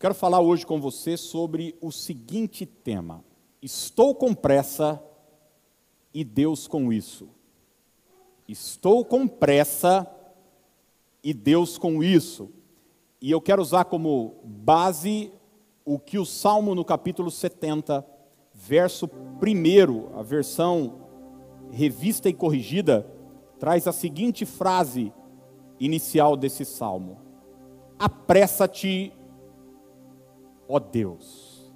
quero falar hoje com você sobre o seguinte tema: Estou com pressa e Deus com isso. Estou com pressa e Deus com isso. E eu quero usar como base o que o Salmo no capítulo 70, verso 1, a versão revista e corrigida, traz a seguinte frase inicial desse salmo: Apressa-te, ó Deus.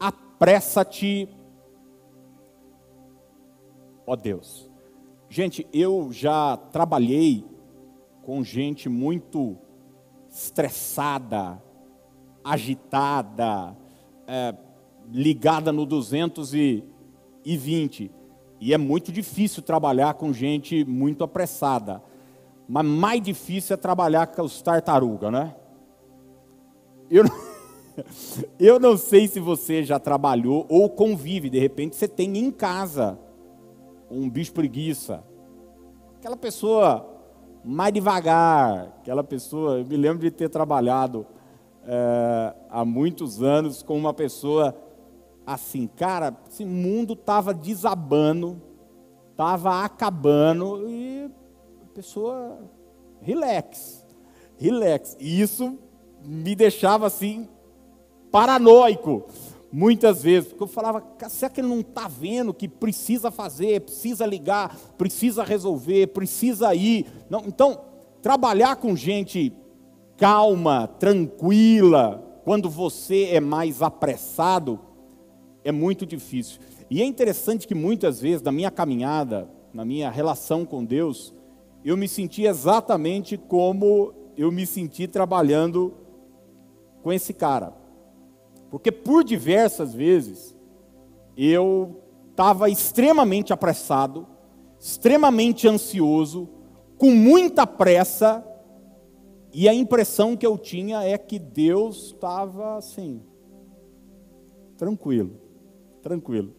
Apressa-te, ó Deus. Gente, eu já trabalhei com gente muito estressada, agitada, é, ligada no 220. E é muito difícil trabalhar com gente muito apressada. Mas mais difícil é trabalhar com os tartarugas, né? Eu não, eu não sei se você já trabalhou ou convive, de repente você tem em casa um bicho preguiça. Aquela pessoa mais devagar, aquela pessoa. Eu me lembro de ter trabalhado é, há muitos anos com uma pessoa assim, cara, esse mundo estava desabando, estava acabando e a pessoa relax, relax. E isso me deixava assim paranoico muitas vezes, porque eu falava, será que ele não está vendo que precisa fazer, precisa ligar, precisa resolver, precisa ir? Não, então, trabalhar com gente calma, tranquila, quando você é mais apressado, é muito difícil. E é interessante que muitas vezes, na minha caminhada, na minha relação com Deus, eu me senti exatamente como eu me senti trabalhando com esse cara. Porque por diversas vezes eu estava extremamente apressado, extremamente ansioso, com muita pressa, e a impressão que eu tinha é que Deus estava assim, tranquilo, tranquilo.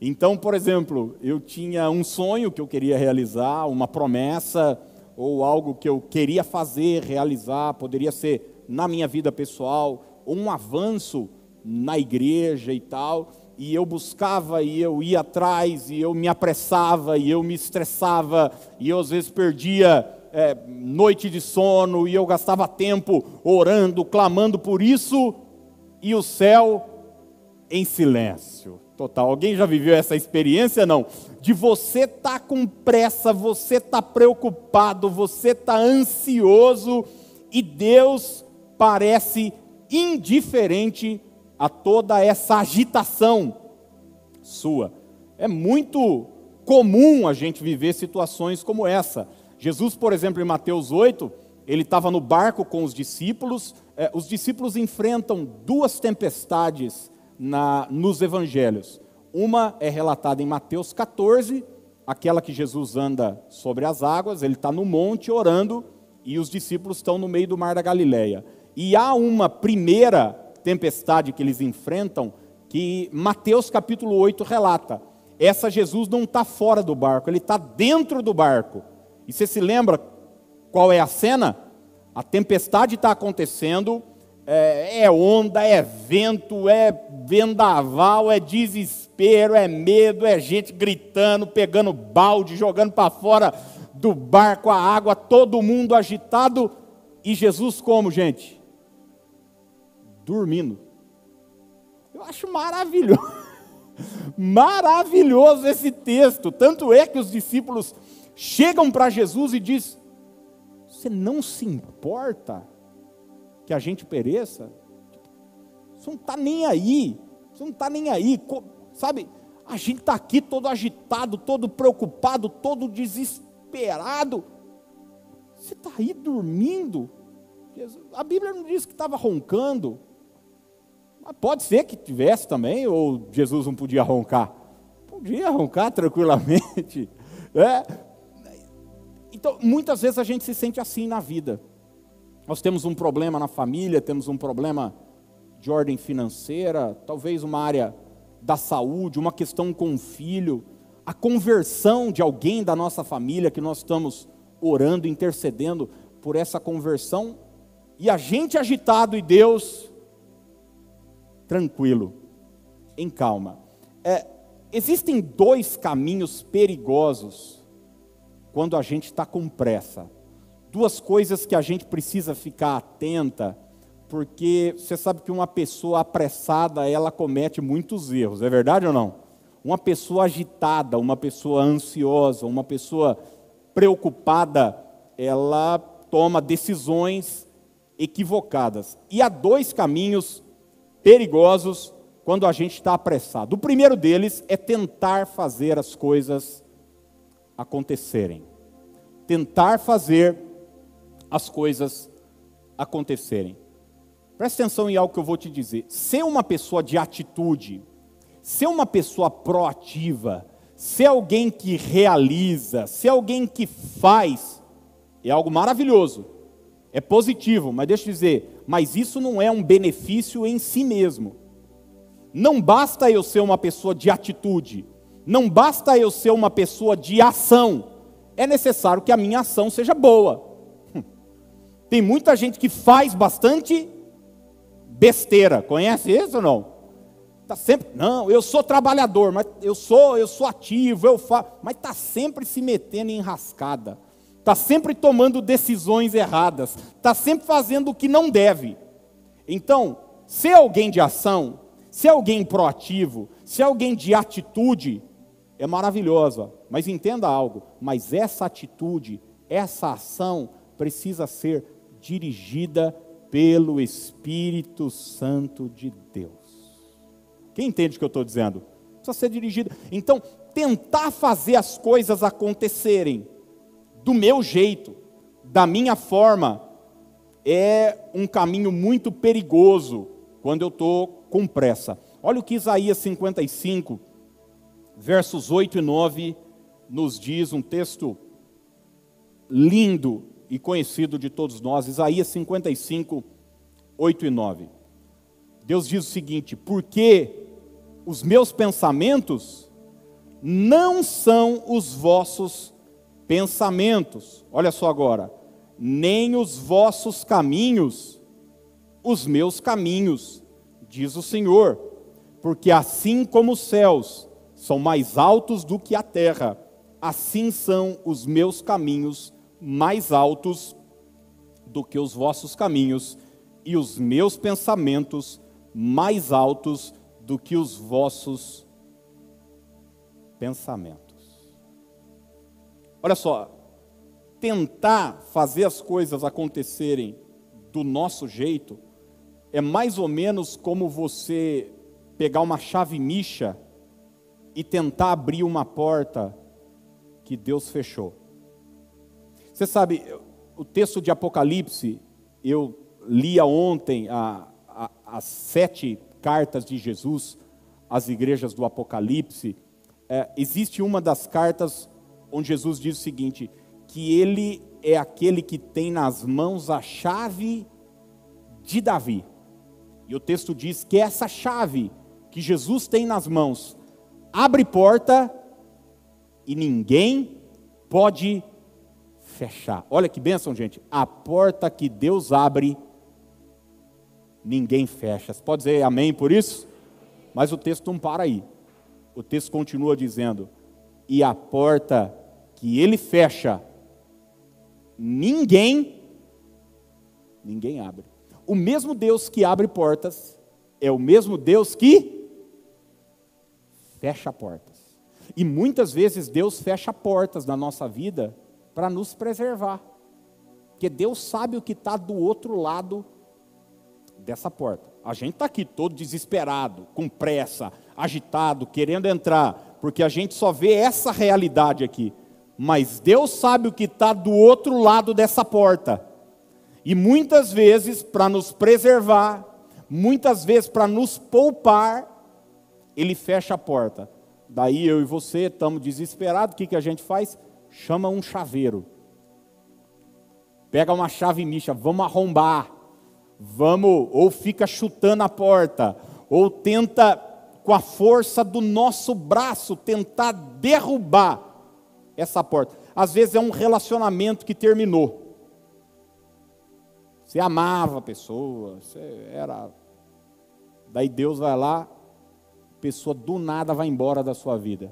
Então, por exemplo, eu tinha um sonho que eu queria realizar, uma promessa, ou algo que eu queria fazer, realizar, poderia ser na minha vida pessoal, ou um avanço na igreja e tal, e eu buscava e eu ia atrás e eu me apressava e eu me estressava e eu às vezes perdia é, noite de sono e eu gastava tempo orando, clamando por isso e o céu em silêncio total. Alguém já viveu essa experiência? Não. De você tá com pressa, você tá preocupado, você tá ansioso e Deus parece indiferente a toda essa agitação sua. É muito comum a gente viver situações como essa. Jesus, por exemplo, em Mateus 8, ele estava no barco com os discípulos. É, os discípulos enfrentam duas tempestades na, nos evangelhos. Uma é relatada em Mateus 14, aquela que Jesus anda sobre as águas, ele está no monte orando e os discípulos estão no meio do mar da Galileia. E há uma primeira tempestade que eles enfrentam, que Mateus capítulo 8 relata. Essa Jesus não está fora do barco, ele está dentro do barco. E você se lembra qual é a cena? A tempestade está acontecendo, é, é onda, é vento, é vendaval, é desespero, é medo, é gente gritando, pegando balde, jogando para fora do barco a água, todo mundo agitado. E Jesus, como, gente? Dormindo. Eu acho maravilhoso. Maravilhoso esse texto. Tanto é que os discípulos chegam para Jesus e diz: Você não se importa que a gente pereça? Você não está nem aí. Você não está nem aí. Sabe, a gente está aqui todo agitado, todo preocupado, todo desesperado. Você está aí dormindo? A Bíblia não diz que estava roncando. Pode ser que tivesse também, ou Jesus não podia roncar? Podia roncar tranquilamente. É. Então, muitas vezes a gente se sente assim na vida. Nós temos um problema na família, temos um problema de ordem financeira, talvez uma área da saúde, uma questão com o filho, a conversão de alguém da nossa família que nós estamos orando, intercedendo por essa conversão, e a gente agitado e Deus tranquilo, em calma. É, existem dois caminhos perigosos quando a gente está com pressa. Duas coisas que a gente precisa ficar atenta, porque você sabe que uma pessoa apressada, ela comete muitos erros, é verdade ou não? Uma pessoa agitada, uma pessoa ansiosa, uma pessoa preocupada, ela toma decisões equivocadas. E há dois caminhos perigosos quando a gente está apressado. O primeiro deles é tentar fazer as coisas acontecerem. Tentar fazer as coisas acontecerem. Presta atenção em algo que eu vou te dizer. Ser uma pessoa de atitude, ser uma pessoa proativa, ser alguém que realiza, ser alguém que faz, é algo maravilhoso. É positivo, mas deixa eu dizer, mas isso não é um benefício em si mesmo. Não basta eu ser uma pessoa de atitude, não basta eu ser uma pessoa de ação, é necessário que a minha ação seja boa. Tem muita gente que faz bastante besteira, conhece isso ou não? Tá sempre, não, eu sou trabalhador, mas eu sou, eu sou ativo, eu faço, mas está sempre se metendo em enrascada, está sempre tomando decisões erradas, está sempre fazendo o que não deve. Então, ser alguém de ação, ser alguém proativo, ser alguém de atitude, é maravilhosa. Mas entenda algo, mas essa atitude, essa ação precisa ser dirigida pelo Espírito Santo de Deus. Quem entende o que eu estou dizendo? Precisa ser dirigida. Então, tentar fazer as coisas acontecerem do meu jeito, da minha forma, é um caminho muito perigoso quando eu estou com pressa. Olha o que Isaías 55, versos 8 e 9, nos diz, um texto lindo e conhecido de todos nós, Isaías 55, 8 e 9. Deus diz o seguinte: Porque os meus pensamentos não são os vossos pensamentos, olha só agora, nem os vossos caminhos, os meus caminhos, diz o Senhor, porque assim como os céus são mais altos do que a terra, assim são os meus caminhos mais altos do que os vossos caminhos, e os meus pensamentos mais altos do que os vossos pensamentos. Olha só, tentar fazer as coisas acontecerem do nosso jeito é mais ou menos como você pegar uma chave micha e tentar abrir uma porta que Deus fechou. Você sabe, o texto de Apocalipse, eu lia ontem a, a, as sete cartas de Jesus às igrejas do Apocalipse. É, existe uma das cartas onde Jesus diz o seguinte: que ele é aquele que tem nas mãos a chave de Davi. E o texto diz que essa chave que Jesus tem nas mãos abre porta e ninguém pode fechar. Olha que bênção, gente. A porta que Deus abre, ninguém fecha. Você pode dizer amém por isso? Mas o texto não para aí. O texto continua dizendo: e a porta que ele fecha, ninguém, ninguém abre. O mesmo Deus que abre portas é o mesmo Deus que fecha portas. E muitas vezes Deus fecha portas na nossa vida para nos preservar. Porque Deus sabe o que está do outro lado dessa porta. A gente está aqui todo desesperado, com pressa, agitado, querendo entrar, porque a gente só vê essa realidade aqui. Mas Deus sabe o que está do outro lado dessa porta. E muitas vezes, para nos preservar, muitas vezes para nos poupar, Ele fecha a porta. Daí eu e você estamos desesperados, o que, que a gente faz? chama um chaveiro. Pega uma chave micha, vamos arrombar. Vamos, ou fica chutando a porta, ou tenta com a força do nosso braço tentar derrubar essa porta. Às vezes é um relacionamento que terminou. Você amava a pessoa, você era Daí Deus vai lá, a pessoa do nada vai embora da sua vida.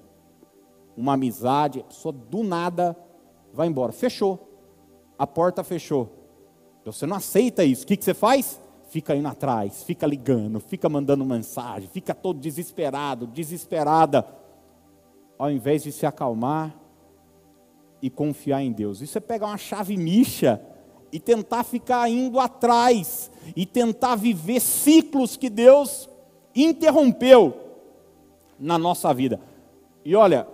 Uma amizade, a pessoa do nada vai embora. Fechou. A porta fechou. Você não aceita isso. O que, que você faz? Fica indo atrás, fica ligando, fica mandando mensagem, fica todo desesperado, desesperada, ao invés de se acalmar e confiar em Deus. Isso é pegar uma chave micha e tentar ficar indo atrás e tentar viver ciclos que Deus interrompeu na nossa vida. E olha,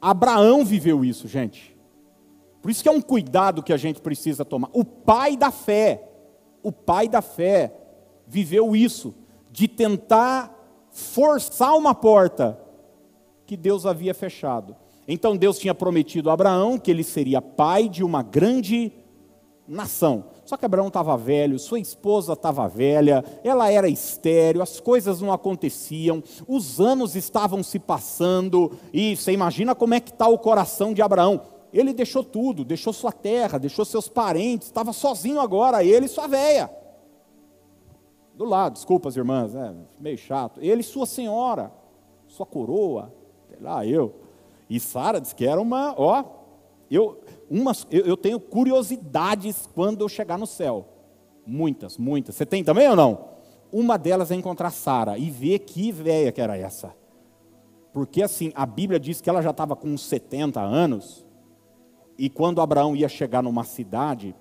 Abraão viveu isso, gente. Por isso que é um cuidado que a gente precisa tomar. O pai da fé, o pai da fé viveu isso, de tentar forçar uma porta que Deus havia fechado. Então Deus tinha prometido a Abraão que ele seria pai de uma grande nação. Só que Abraão estava velho, sua esposa estava velha, ela era estéreo, as coisas não aconteciam, os anos estavam se passando, e você imagina como é que está o coração de Abraão. Ele deixou tudo, deixou sua terra, deixou seus parentes, estava sozinho agora, ele e sua véia. Do lado, desculpa as irmãs, é meio chato. Ele e sua senhora, sua coroa, sei lá, eu. E Sara disse que era uma, ó, eu, umas, eu, eu tenho curiosidades quando eu chegar no céu. Muitas, muitas. Você tem também ou não? Uma delas é encontrar Sara e ver que véia que era essa. Porque assim, a Bíblia diz que ela já estava com uns 70 anos e quando Abraão ia chegar numa cidade,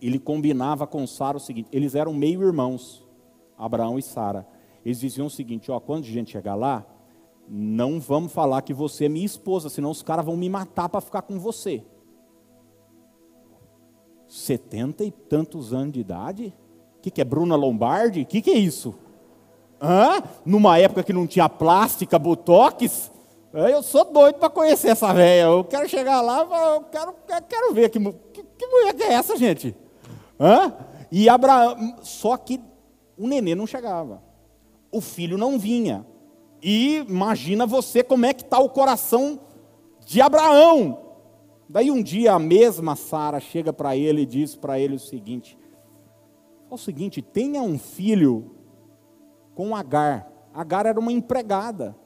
ele combinava com Sara o seguinte: eles eram meio irmãos, Abraão e Sara. Eles diziam o seguinte: ó, quando a gente chegar lá, não vamos falar que você é minha esposa, senão os caras vão me matar para ficar com você. Setenta e tantos anos de idade? O que, que é Bruna Lombardi? O que, que é isso? Hã? Numa época que não tinha plástica, botox? É, eu sou doido para conhecer essa velha. Eu quero chegar lá, eu quero, eu quero ver que, que, que mulher que é essa, gente. Hã? E Abraão, só que o nenê não chegava, o filho não vinha. E imagina você como é que está o coração de Abraão. Daí um dia a mesma Sara chega para ele e diz para ele o seguinte: é o seguinte, tenha um filho com Agar. Agar era uma empregada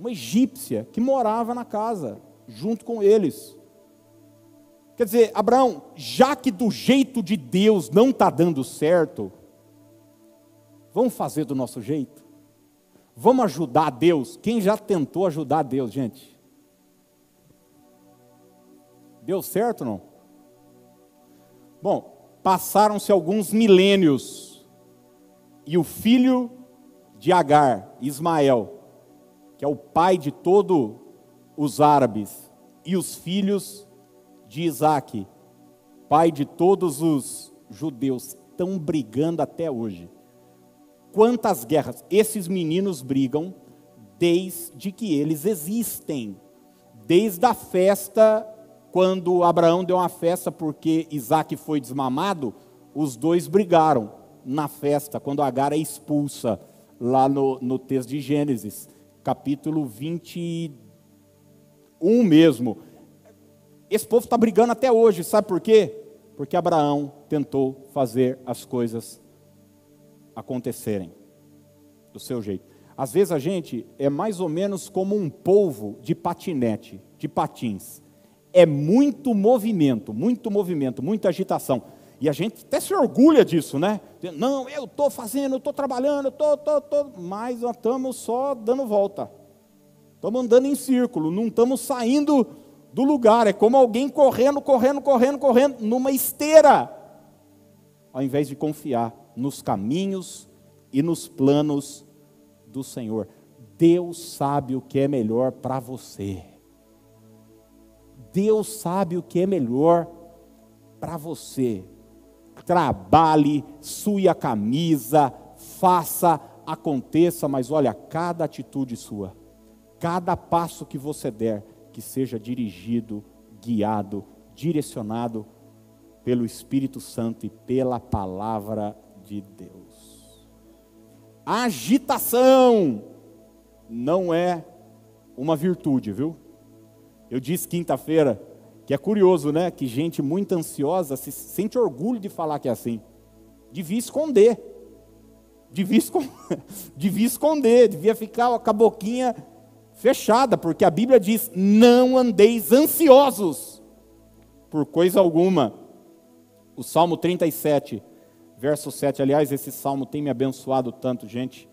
uma egípcia que morava na casa, junto com eles. Quer dizer, Abraão, já que do jeito de Deus não está dando certo, vamos fazer do nosso jeito? Vamos ajudar Deus? Quem já tentou ajudar Deus, gente? Deu certo não? Bom, passaram-se alguns milênios e o filho de Agar, Ismael, que é o pai de todos os árabes, e os filhos de Isaac, pai de todos os judeus, estão brigando até hoje. Quantas guerras? Esses meninos brigam desde que eles existem. Desde a festa, quando Abraão deu uma festa porque Isaac foi desmamado, os dois brigaram na festa, quando Agar é expulsa, lá no, no texto de Gênesis capítulo 21 mesmo. Esse povo está brigando até hoje, sabe por quê? Porque Abraão tentou fazer as coisas acontecerem do seu jeito. Às vezes a gente é mais ou menos como um polvo de patinete, de patins. É muito movimento, muito movimento, muita agitação. E a gente até se orgulha disso, né? Não, eu estou fazendo, estou trabalhando, estou, estou, estou. Mas nós estamos só dando volta. Estamos andando em círculo, não estamos saindo do lugar. É como alguém correndo, correndo, correndo, correndo, numa esteira. Ao invés de confiar nos caminhos e nos planos do Senhor. Deus sabe o que é melhor para você. Deus sabe o que é melhor para você trabalhe, sue a camisa, faça, aconteça, mas olha, cada atitude sua, cada passo que você der, que seja dirigido, guiado, direcionado pelo Espírito Santo e pela palavra de Deus. Agitação não é uma virtude, viu? Eu disse quinta-feira que é curioso, né? Que gente muito ansiosa se sente orgulho de falar que é assim. Devia esconder. devia, esconder, devia esconder, devia ficar com a boquinha fechada, porque a Bíblia diz: não andeis ansiosos por coisa alguma. O Salmo 37, verso 7, aliás, esse salmo tem me abençoado tanto, gente.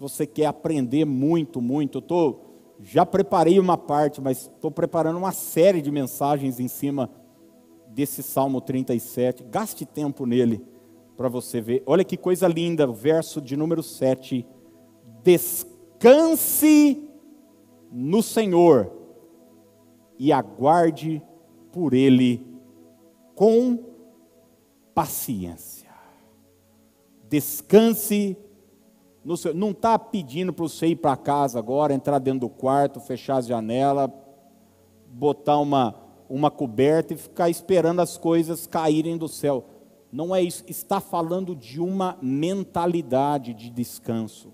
Você quer aprender muito, muito. Eu tô, já preparei uma parte, mas estou preparando uma série de mensagens em cima desse Salmo 37. Gaste tempo nele para você ver. Olha que coisa linda, o verso de número 7. Descanse no Senhor e aguarde por Ele com paciência. Descanse Senhor. Não está pedindo para você ir para casa agora, entrar dentro do quarto, fechar as janelas, botar uma, uma coberta e ficar esperando as coisas caírem do céu. Não é isso. Está falando de uma mentalidade de descanso,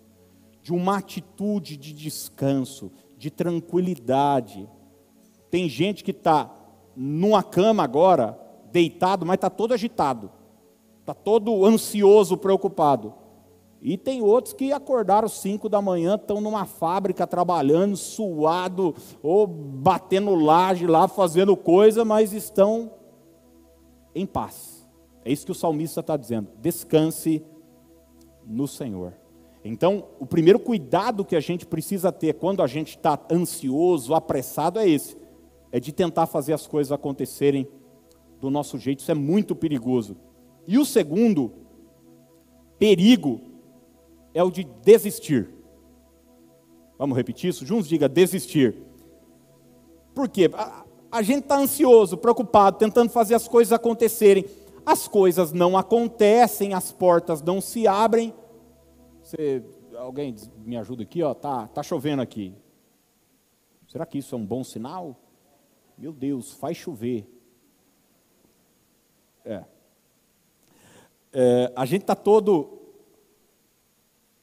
de uma atitude de descanso, de tranquilidade. Tem gente que está numa cama agora, deitado, mas está todo agitado, está todo ansioso, preocupado. E tem outros que acordaram cinco da manhã, estão numa fábrica trabalhando, suado, ou batendo laje lá, fazendo coisa, mas estão em paz. É isso que o salmista está dizendo. Descanse no Senhor. Então, o primeiro cuidado que a gente precisa ter quando a gente está ansioso, apressado, é esse: é de tentar fazer as coisas acontecerem do nosso jeito. Isso é muito perigoso. E o segundo perigo é o de desistir. Vamos repetir isso? Juntos diga desistir. Por quê? A, a gente está ansioso, preocupado, tentando fazer as coisas acontecerem. As coisas não acontecem, as portas não se abrem você, alguém me ajuda aqui, ó, tá, tá chovendo aqui. Será que isso é um bom sinal? Meu Deus, faz chover. É. é a gente está todo.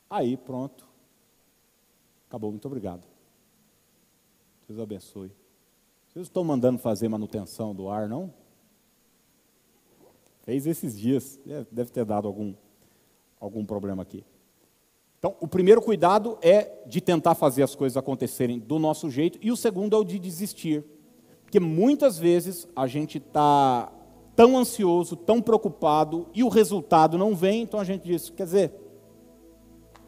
Aí, pronto. Acabou, muito obrigado. Deus abençoe. Vocês estão mandando fazer manutenção do ar, não? Fez esses dias. Deve ter dado algum, algum problema aqui. Então, o primeiro cuidado é de tentar fazer as coisas acontecerem do nosso jeito, e o segundo é o de desistir. Porque muitas vezes a gente está tão ansioso, tão preocupado, e o resultado não vem, então a gente diz: quer dizer,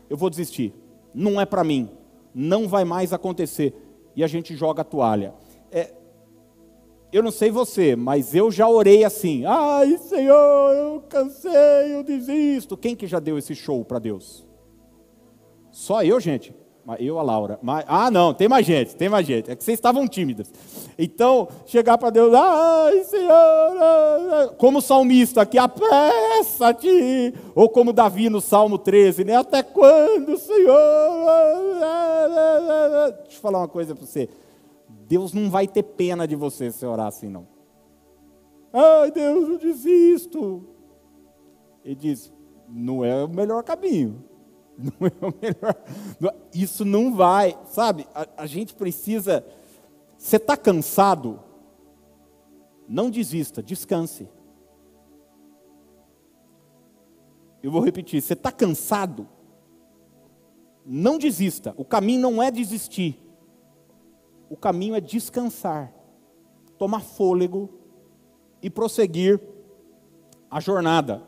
eu vou desistir, não é para mim, não vai mais acontecer, e a gente joga a toalha. É, eu não sei você, mas eu já orei assim: ai Senhor, eu cansei, eu desisto. Quem que já deu esse show para Deus? Só eu, gente? Eu, a Laura. Mas, ah, não, tem mais gente, tem mais gente. É que vocês estavam tímidas. Então, chegar para Deus, ai, Senhor, como salmista aqui, apressa-te. Ou como Davi no Salmo 13, né? Até quando, Senhor? Deixa eu falar uma coisa para você. Deus não vai ter pena de você se orar assim, não. Ai, Deus, eu desisto. Ele diz, não é o melhor caminho. não é o melhor. Isso não vai, sabe? A, a gente precisa. Você está cansado? Não desista, descanse. Eu vou repetir: você está cansado? Não desista. O caminho não é desistir. O caminho é descansar, tomar fôlego e prosseguir a jornada.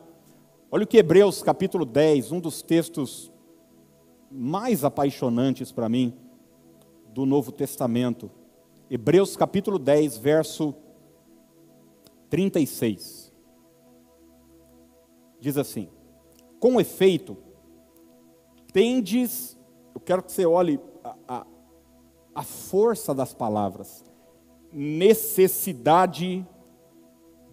Olha o que Hebreus capítulo 10, um dos textos mais apaixonantes para mim do Novo Testamento. Hebreus capítulo 10, verso 36. Diz assim: Com efeito, tendes, eu quero que você olhe a, a, a força das palavras, necessidade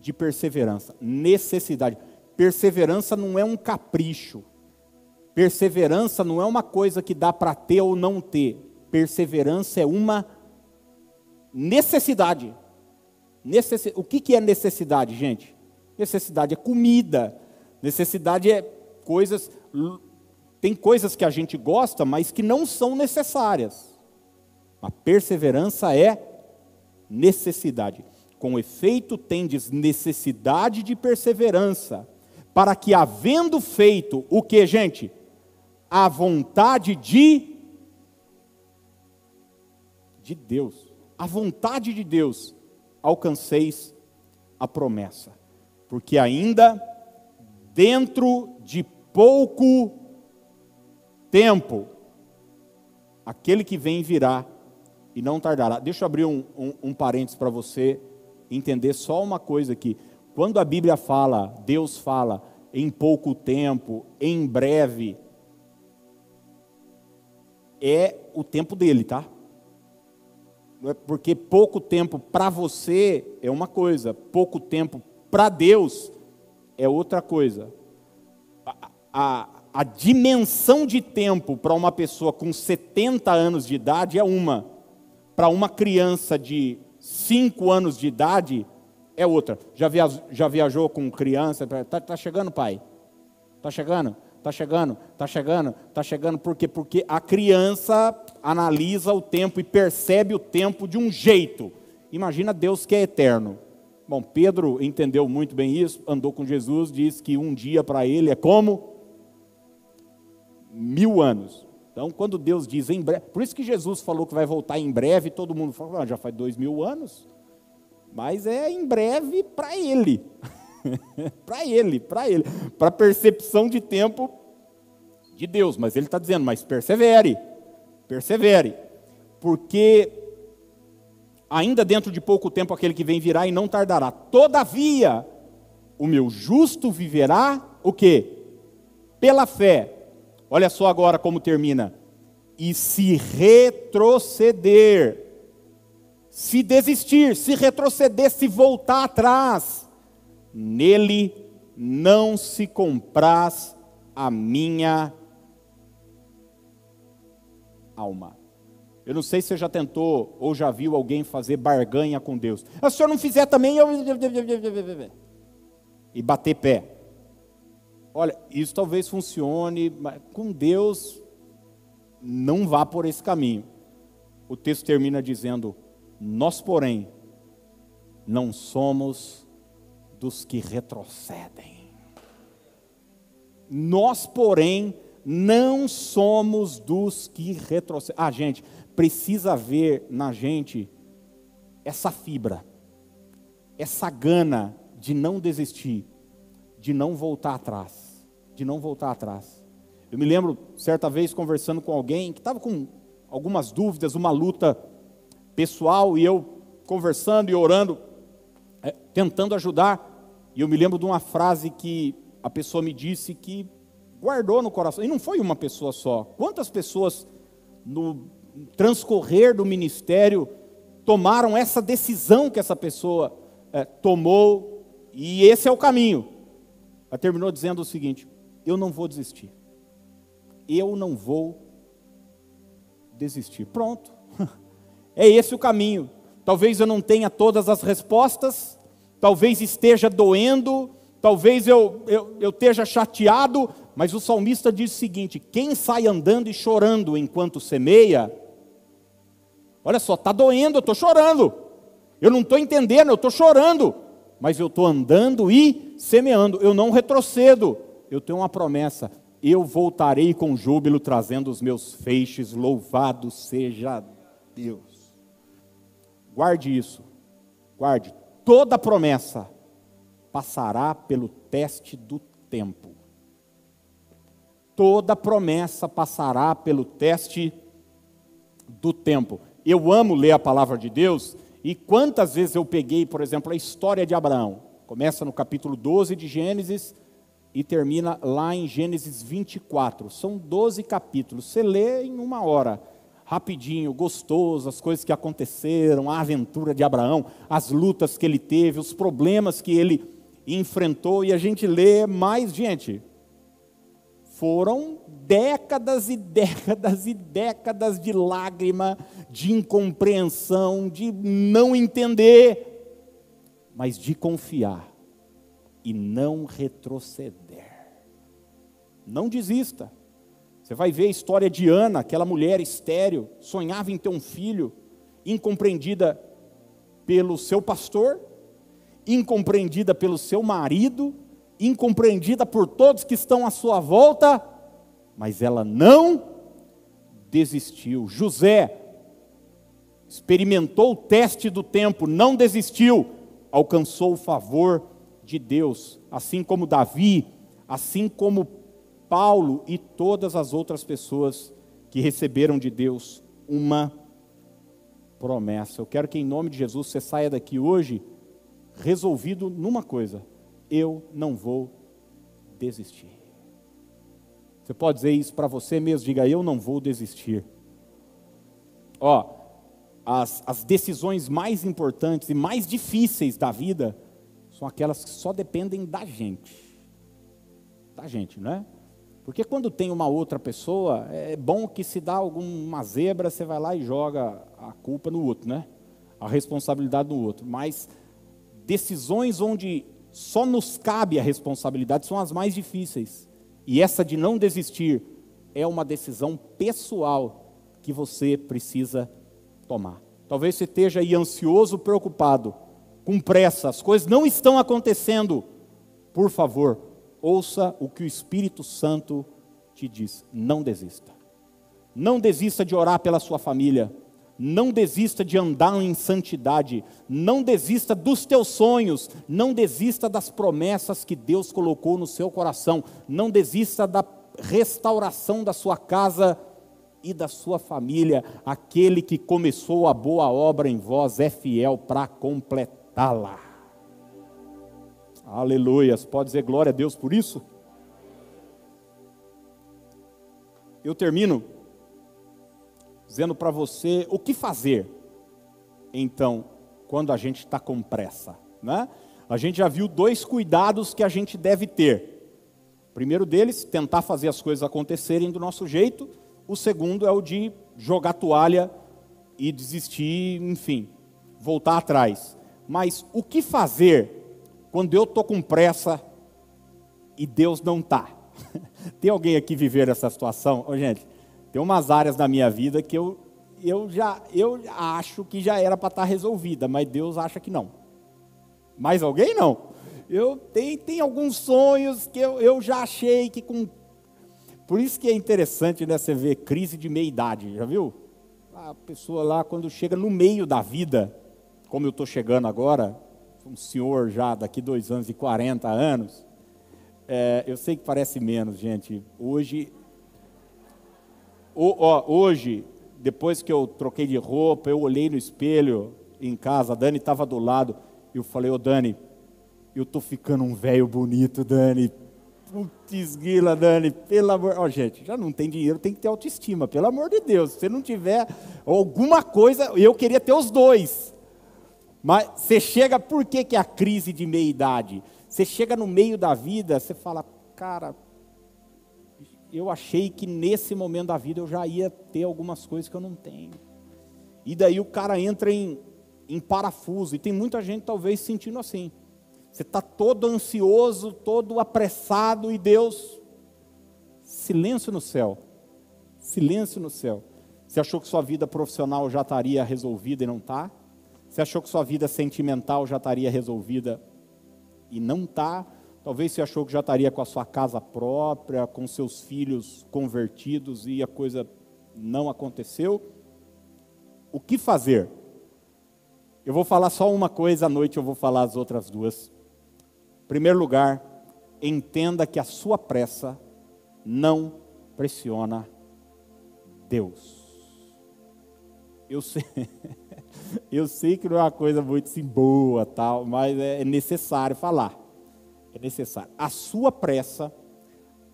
de perseverança. Necessidade. Perseverança não é um capricho. Perseverança não é uma coisa que dá para ter ou não ter. Perseverança é uma necessidade. Necessi o que, que é necessidade, gente? Necessidade é comida. Necessidade é coisas. Tem coisas que a gente gosta, mas que não são necessárias. A perseverança é necessidade. Com efeito, tendes necessidade de perseverança, para que, havendo feito o que, gente? A vontade de de Deus. A vontade de Deus alcanceis a promessa. Porque ainda dentro de pouco tempo aquele que vem virá e não tardará. Deixa eu abrir um, um, um parênteses para você entender só uma coisa aqui. Quando a Bíblia fala, Deus fala, em pouco tempo, em breve, é o tempo dele, tá? É porque pouco tempo para você é uma coisa, pouco tempo para Deus é outra coisa. A, a, a dimensão de tempo para uma pessoa com 70 anos de idade é uma, para uma criança de 5 anos de idade é outra. Já viajou, já viajou com criança? Está tá chegando, pai? Está chegando? Está chegando? Está chegando? Está chegando? Por quê? Porque a criança analisa o tempo e percebe o tempo de um jeito. Imagina Deus que é eterno. Bom, Pedro entendeu muito bem isso, andou com Jesus, diz que um dia para ele é como mil anos. Então, quando Deus diz em breve, por isso que Jesus falou que vai voltar em breve, todo mundo falou, ah, já faz dois mil anos, mas é em breve para ele, para ele, para ele, para percepção de tempo de Deus. Mas ele está dizendo, mas persevere, persevere, porque ainda dentro de pouco tempo aquele que vem virá e não tardará. Todavia, o meu justo viverá o quê? Pela fé. Olha só agora como termina. E se retroceder, se desistir, se retroceder, se voltar atrás, nele não se compraz a minha alma. Eu não sei se você já tentou ou já viu alguém fazer barganha com Deus. Ah, se senhor não fizer também, eu. E bater pé. Olha, isso talvez funcione, mas com Deus não vá por esse caminho. O texto termina dizendo: Nós, porém, não somos dos que retrocedem. Nós, porém, não somos dos que retrocedem. Ah, gente, precisa ver na gente essa fibra, essa gana de não desistir, de não voltar atrás, de não voltar atrás. Eu me lembro certa vez conversando com alguém que estava com algumas dúvidas, uma luta pessoal e eu conversando e orando, tentando ajudar. E eu me lembro de uma frase que a pessoa me disse que guardou no coração. E não foi uma pessoa só. Quantas pessoas no transcorrer do ministério tomaram essa decisão que essa pessoa é, tomou e esse é o caminho? Ela terminou dizendo o seguinte: eu não vou desistir. Eu não vou desistir. Pronto. É esse o caminho. Talvez eu não tenha todas as respostas, talvez esteja doendo, talvez eu, eu, eu esteja chateado, mas o salmista diz o seguinte: quem sai andando e chorando enquanto semeia, olha só, está doendo, eu estou chorando, eu não estou entendendo, eu estou chorando, mas eu estou andando e semeando, eu não retrocedo, eu tenho uma promessa, eu voltarei com júbilo trazendo os meus feixes, louvado seja Deus. Guarde isso, guarde, toda promessa passará pelo teste do tempo. Toda promessa passará pelo teste do tempo. Eu amo ler a palavra de Deus, e quantas vezes eu peguei, por exemplo, a história de Abraão. Começa no capítulo 12 de Gênesis e termina lá em Gênesis 24. São 12 capítulos. Você lê em uma hora, rapidinho, gostoso, as coisas que aconteceram, a aventura de Abraão, as lutas que ele teve, os problemas que ele enfrentou, e a gente lê mais, gente, foram décadas e décadas e décadas de lágrima, de incompreensão, de não entender, mas de confiar e não retroceder. Não desista. Você vai ver a história de Ana, aquela mulher estéril, sonhava em ter um filho, incompreendida pelo seu pastor, incompreendida pelo seu marido, incompreendida por todos que estão à sua volta, mas ela não desistiu. José experimentou o teste do tempo, não desistiu, alcançou o favor de Deus, assim como Davi, assim como Paulo e todas as outras pessoas que receberam de Deus uma promessa. Eu quero que em nome de Jesus você saia daqui hoje resolvido numa coisa: eu não vou desistir. Você pode dizer isso para você mesmo, diga eu não vou desistir. Ó, as, as decisões mais importantes e mais difíceis da vida são aquelas que só dependem da gente. Da gente, não é? Porque quando tem uma outra pessoa, é bom que se dá alguma zebra, você vai lá e joga a culpa no outro, né? A responsabilidade no outro. Mas decisões onde só nos cabe a responsabilidade são as mais difíceis. E essa de não desistir é uma decisão pessoal que você precisa tomar. Talvez você esteja aí ansioso, preocupado, com pressa, as coisas não estão acontecendo. Por favor, ouça o que o Espírito Santo te diz: não desista. Não desista de orar pela sua família. Não desista de andar em santidade. Não desista dos teus sonhos. Não desista das promessas que Deus colocou no seu coração. Não desista da restauração da sua casa e da sua família. Aquele que começou a boa obra em vós é fiel para completá-la. Aleluias. Pode dizer glória a Deus por isso? Eu termino dizendo para você o que fazer, então, quando a gente está com pressa. Né? A gente já viu dois cuidados que a gente deve ter. O primeiro deles, tentar fazer as coisas acontecerem do nosso jeito o segundo é o de jogar toalha e desistir, enfim, voltar atrás. Mas o que fazer quando eu estou com pressa e Deus não está? tem alguém aqui viver essa situação? Oh, gente, tem umas áreas da minha vida que eu, eu já eu acho que já era para estar tá resolvida, mas Deus acha que não. Mais alguém não? Eu tenho, tem alguns sonhos que eu, eu já achei que com por isso que é interessante né, você ver crise de meia-idade, já viu? A pessoa lá, quando chega no meio da vida, como eu estou chegando agora, um senhor já daqui dois anos e 40 anos, é, eu sei que parece menos, gente. Hoje, o, ó, hoje, depois que eu troquei de roupa, eu olhei no espelho em casa, a Dani estava do lado, eu falei, ô oh, Dani, eu estou ficando um velho bonito, Dani, Putz, Guila, Dani, pelo amor. Ó, oh, gente, já não tem dinheiro, tem que ter autoestima, pelo amor de Deus. Se não tiver alguma coisa, eu queria ter os dois. Mas você chega, por que, que a crise de meia-idade? Você chega no meio da vida, você fala, cara, eu achei que nesse momento da vida eu já ia ter algumas coisas que eu não tenho. E daí o cara entra em, em parafuso, e tem muita gente talvez sentindo assim. Você está todo ansioso, todo apressado, e Deus, silêncio no céu, silêncio no céu. Você achou que sua vida profissional já estaria resolvida e não está? Você achou que sua vida sentimental já estaria resolvida e não está? Talvez você achou que já estaria com a sua casa própria, com seus filhos convertidos e a coisa não aconteceu. O que fazer? Eu vou falar só uma coisa à noite, eu vou falar as outras duas primeiro lugar, entenda que a sua pressa não pressiona Deus. Eu sei, eu sei que não é uma coisa muito assim, boa, tal, mas é necessário falar. É necessário. A sua pressa,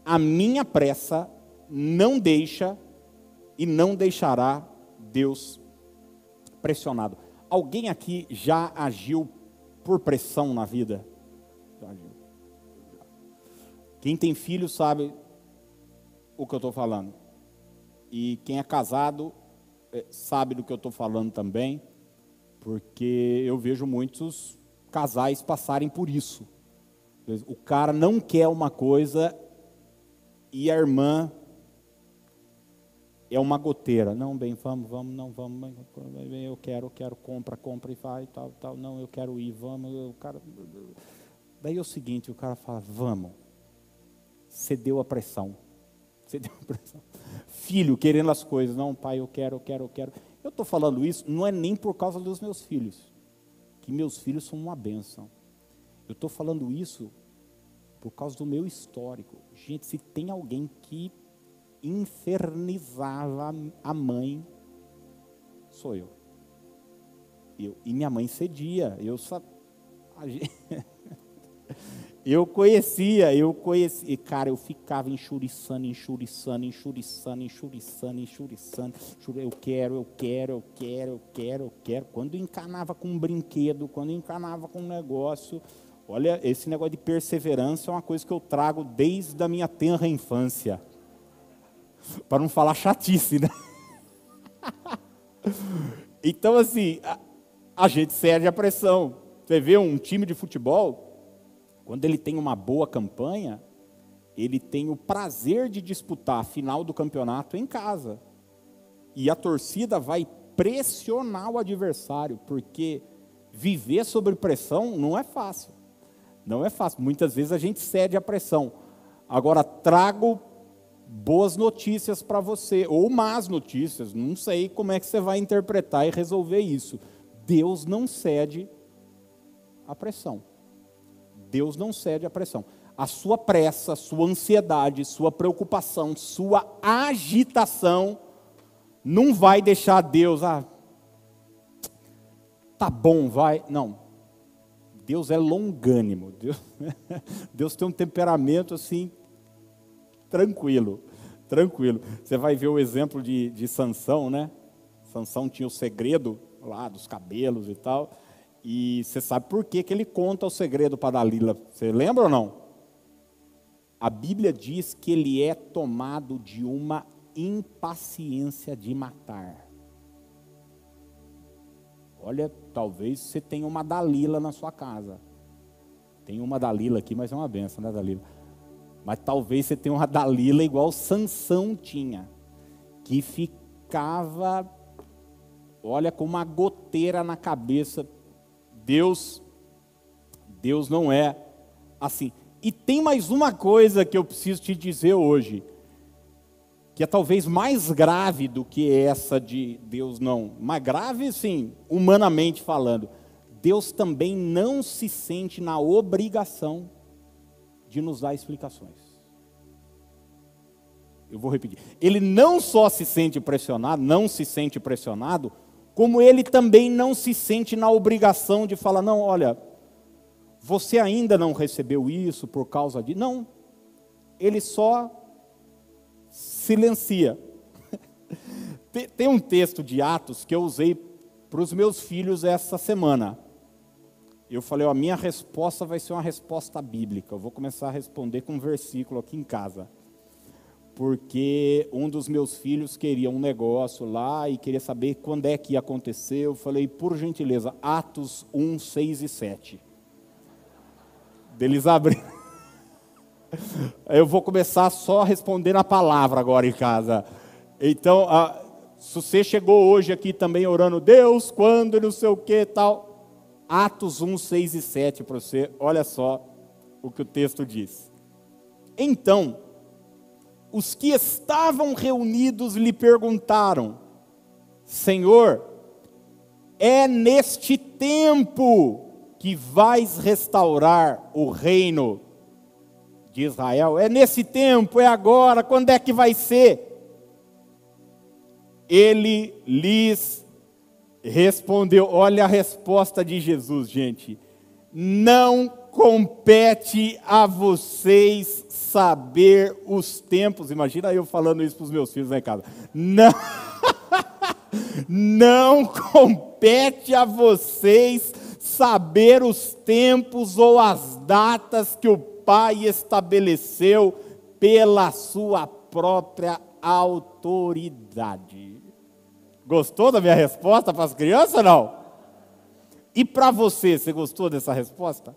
a minha pressa, não deixa e não deixará Deus pressionado. Alguém aqui já agiu por pressão na vida? Quem tem filho sabe o que eu estou falando. E quem é casado é, sabe do que eu estou falando também, porque eu vejo muitos casais passarem por isso. O cara não quer uma coisa e a irmã é uma goteira. Não, bem, vamos, vamos, não, vamos, eu quero, eu quero, compra, compra e vai, tal, tal. Não, eu quero ir, vamos, o cara. Daí é o seguinte, o cara fala, vamos. Cedeu a pressão. Você tem pressão. Filho querendo as coisas, não, pai, eu quero, eu quero, eu quero. Eu estou falando isso não é nem por causa dos meus filhos, que meus filhos são uma benção. Eu estou falando isso por causa do meu histórico. Gente, se tem alguém que infernizava a mãe, sou eu. eu e minha mãe cedia. Eu só. Eu conhecia, eu conhecia. Cara, eu ficava enxuriçando, enxuriçando, enxuriçando, enxuriçando, enxuriçando. Eu quero, eu quero, eu quero, eu quero, eu quero. Quando encanava com um brinquedo, quando encanava com um negócio. Olha, esse negócio de perseverança é uma coisa que eu trago desde a minha tenra infância. Para não falar chatice, né? Então, assim, a, a gente cede a pressão. Você vê um time de futebol, quando ele tem uma boa campanha, ele tem o prazer de disputar a final do campeonato em casa. E a torcida vai pressionar o adversário, porque viver sob pressão não é fácil. Não é fácil. Muitas vezes a gente cede à pressão. Agora, trago boas notícias para você, ou más notícias, não sei como é que você vai interpretar e resolver isso. Deus não cede à pressão. Deus não cede à pressão. A sua pressa, sua ansiedade, sua preocupação, sua agitação não vai deixar Deus, ah, tá bom, vai. Não. Deus é longânimo. Deus, Deus tem um temperamento assim tranquilo, tranquilo. Você vai ver o exemplo de, de Sansão, né? Sansão tinha o segredo lá dos cabelos e tal. E você sabe por que, que ele conta o segredo para Dalila. Você lembra ou não? A Bíblia diz que ele é tomado de uma impaciência de matar. Olha, talvez você tenha uma Dalila na sua casa. Tem uma Dalila aqui, mas é uma benção, né, Dalila? Mas talvez você tenha uma Dalila igual Sansão tinha, que ficava, olha, com uma goteira na cabeça Deus, Deus não é assim. E tem mais uma coisa que eu preciso te dizer hoje, que é talvez mais grave do que essa de Deus não. Mais grave, sim, humanamente falando. Deus também não se sente na obrigação de nos dar explicações. Eu vou repetir. Ele não só se sente pressionado, não se sente pressionado, como ele também não se sente na obrigação de falar, não, olha, você ainda não recebeu isso por causa de. Não. Ele só silencia. Tem um texto de Atos que eu usei para os meus filhos essa semana. Eu falei, ó, a minha resposta vai ser uma resposta bíblica. Eu vou começar a responder com um versículo aqui em casa porque um dos meus filhos queria um negócio lá e queria saber quando é que ia acontecer. Eu falei, por gentileza, Atos 1, 6 e 7. Deles abrir. Eu vou começar só a responder na palavra agora em casa. Então, a, se você chegou hoje aqui também orando, Deus, quando, não sei o que tal. Atos 1, 6 e 7 para você, olha só o que o texto diz. Então, os que estavam reunidos lhe perguntaram: Senhor, é neste tempo que vais restaurar o reino de Israel? É nesse tempo, é agora, quando é que vai ser? Ele lhes respondeu: olha a resposta de Jesus, gente. Não compete a vocês saber os tempos. Imagina eu falando isso para os meus filhos lá em casa. Não, não compete a vocês saber os tempos ou as datas que o Pai estabeleceu pela sua própria autoridade. Gostou da minha resposta para as crianças não? E para você, você gostou dessa resposta?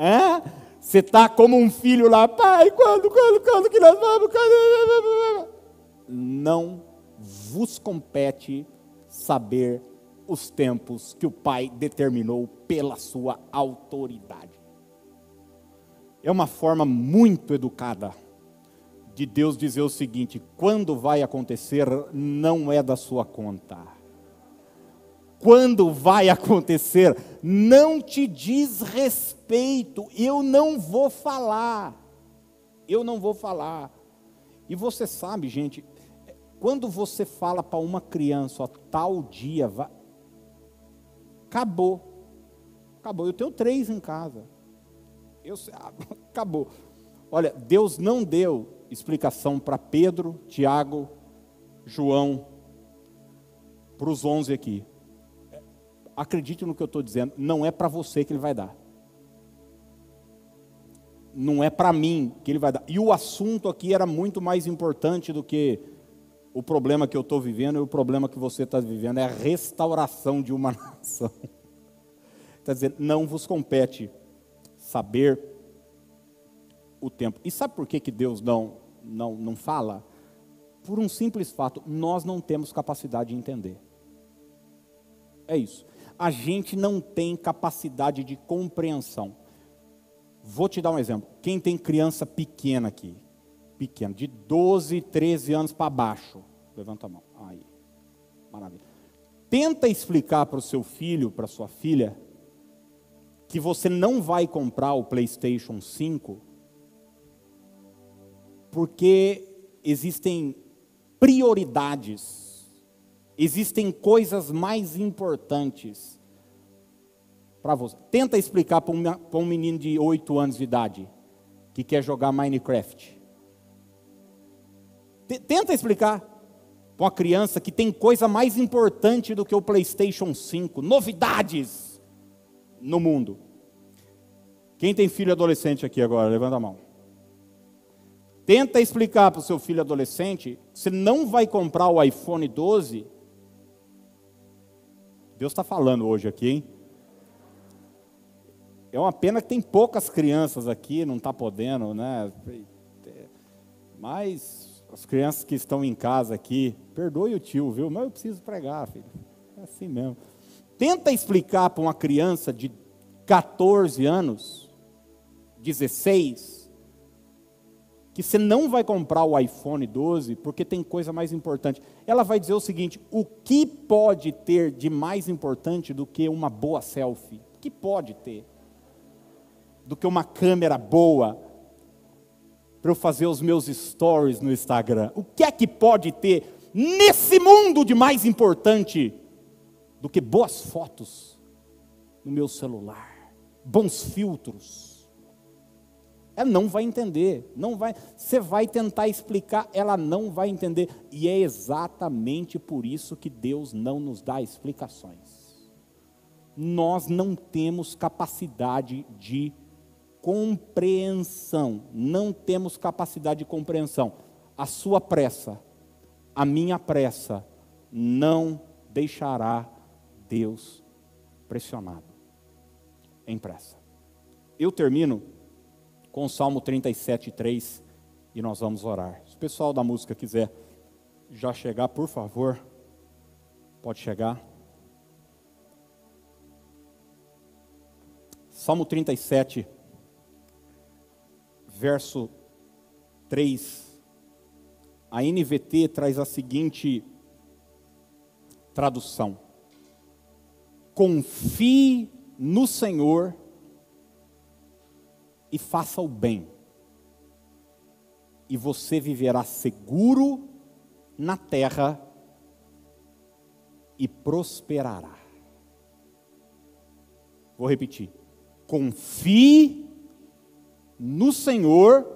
É? Você está como um filho lá, pai, quando, quando, quando que nós vamos? Quando... Não vos compete saber os tempos que o pai determinou pela sua autoridade. é uma forma muito educada de Deus dizer o seguinte: quando vai acontecer, não é da sua conta. Quando vai acontecer, não te diz respeito, eu não vou falar. Eu não vou falar. E você sabe, gente, quando você fala para uma criança, ó, tal dia, acabou. Acabou. Eu tenho três em casa. Eu, acabou. Olha, Deus não deu explicação para Pedro, Tiago, João, para os onze aqui. Acredite no que eu estou dizendo, não é para você que ele vai dar. Não é para mim que ele vai dar. E o assunto aqui era muito mais importante do que o problema que eu estou vivendo e o problema que você está vivendo. É a restauração de uma nação. Está dizendo, não vos compete saber o tempo. E sabe por que, que Deus não, não, não fala? Por um simples fato, nós não temos capacidade de entender. É isso. A gente não tem capacidade de compreensão. Vou te dar um exemplo. Quem tem criança pequena aqui, pequena, de 12, 13 anos para baixo, levanta a mão. Aí, maravilha. Tenta explicar para o seu filho, para sua filha, que você não vai comprar o PlayStation 5 porque existem prioridades, existem coisas mais importantes para você. Tenta explicar para um, menino de 8 anos de idade que quer jogar Minecraft. Tenta explicar para uma criança que tem coisa mais importante do que o PlayStation 5, novidades no mundo. Quem tem filho adolescente aqui agora? Levanta a mão. Tenta explicar para o seu filho adolescente, você não vai comprar o iPhone 12. Deus está falando hoje aqui, hein? É uma pena que tem poucas crianças aqui, não está podendo, né? Mas as crianças que estão em casa aqui, perdoe o tio, viu? Mas eu preciso pregar, filho. É assim mesmo. Tenta explicar para uma criança de 14 anos, 16, que você não vai comprar o iPhone 12 porque tem coisa mais importante. Ela vai dizer o seguinte: o que pode ter de mais importante do que uma boa selfie? O que pode ter? Do que uma câmera boa para eu fazer os meus stories no Instagram? O que é que pode ter nesse mundo de mais importante do que boas fotos no meu celular, bons filtros? Ela não vai entender, não vai. Você vai tentar explicar, ela não vai entender. E é exatamente por isso que Deus não nos dá explicações. Nós não temos capacidade de compreensão, não temos capacidade de compreensão. A sua pressa, a minha pressa, não deixará Deus pressionado em pressa. Eu termino com o Salmo 37, 3, e nós vamos orar. Se o pessoal da música quiser já chegar, por favor, pode chegar. Salmo 37, verso 3. A NVT traz a seguinte tradução: Confie no Senhor e faça o bem. E você viverá seguro na terra e prosperará. Vou repetir. Confie no Senhor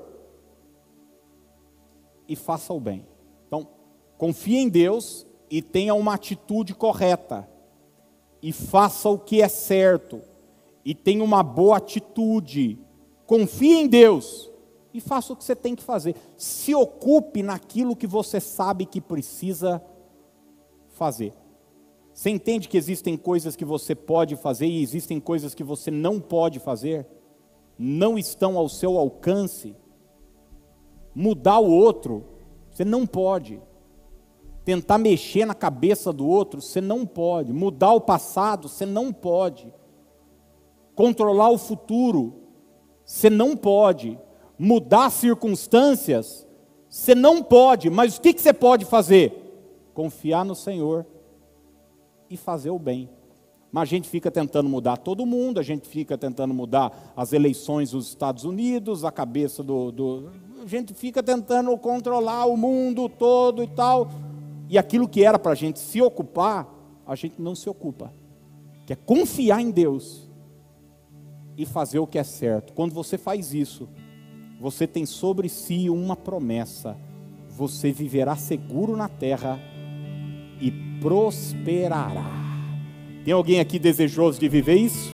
e faça o bem. Então, confie em Deus e tenha uma atitude correta. E faça o que é certo. E tenha uma boa atitude Confie em Deus e faça o que você tem que fazer. Se ocupe naquilo que você sabe que precisa fazer. Você entende que existem coisas que você pode fazer e existem coisas que você não pode fazer? Não estão ao seu alcance. Mudar o outro, você não pode. Tentar mexer na cabeça do outro, você não pode. Mudar o passado, você não pode. Controlar o futuro, você não pode. Mudar circunstâncias, você não pode. Mas o que você pode fazer? Confiar no Senhor e fazer o bem. Mas a gente fica tentando mudar todo mundo, a gente fica tentando mudar as eleições dos Estados Unidos, a cabeça do, do. A gente fica tentando controlar o mundo todo e tal. E aquilo que era para a gente se ocupar, a gente não se ocupa. Que é confiar em Deus e fazer o que é certo. Quando você faz isso, você tem sobre si uma promessa: você viverá seguro na terra e prosperará. Tem alguém aqui desejoso de viver isso?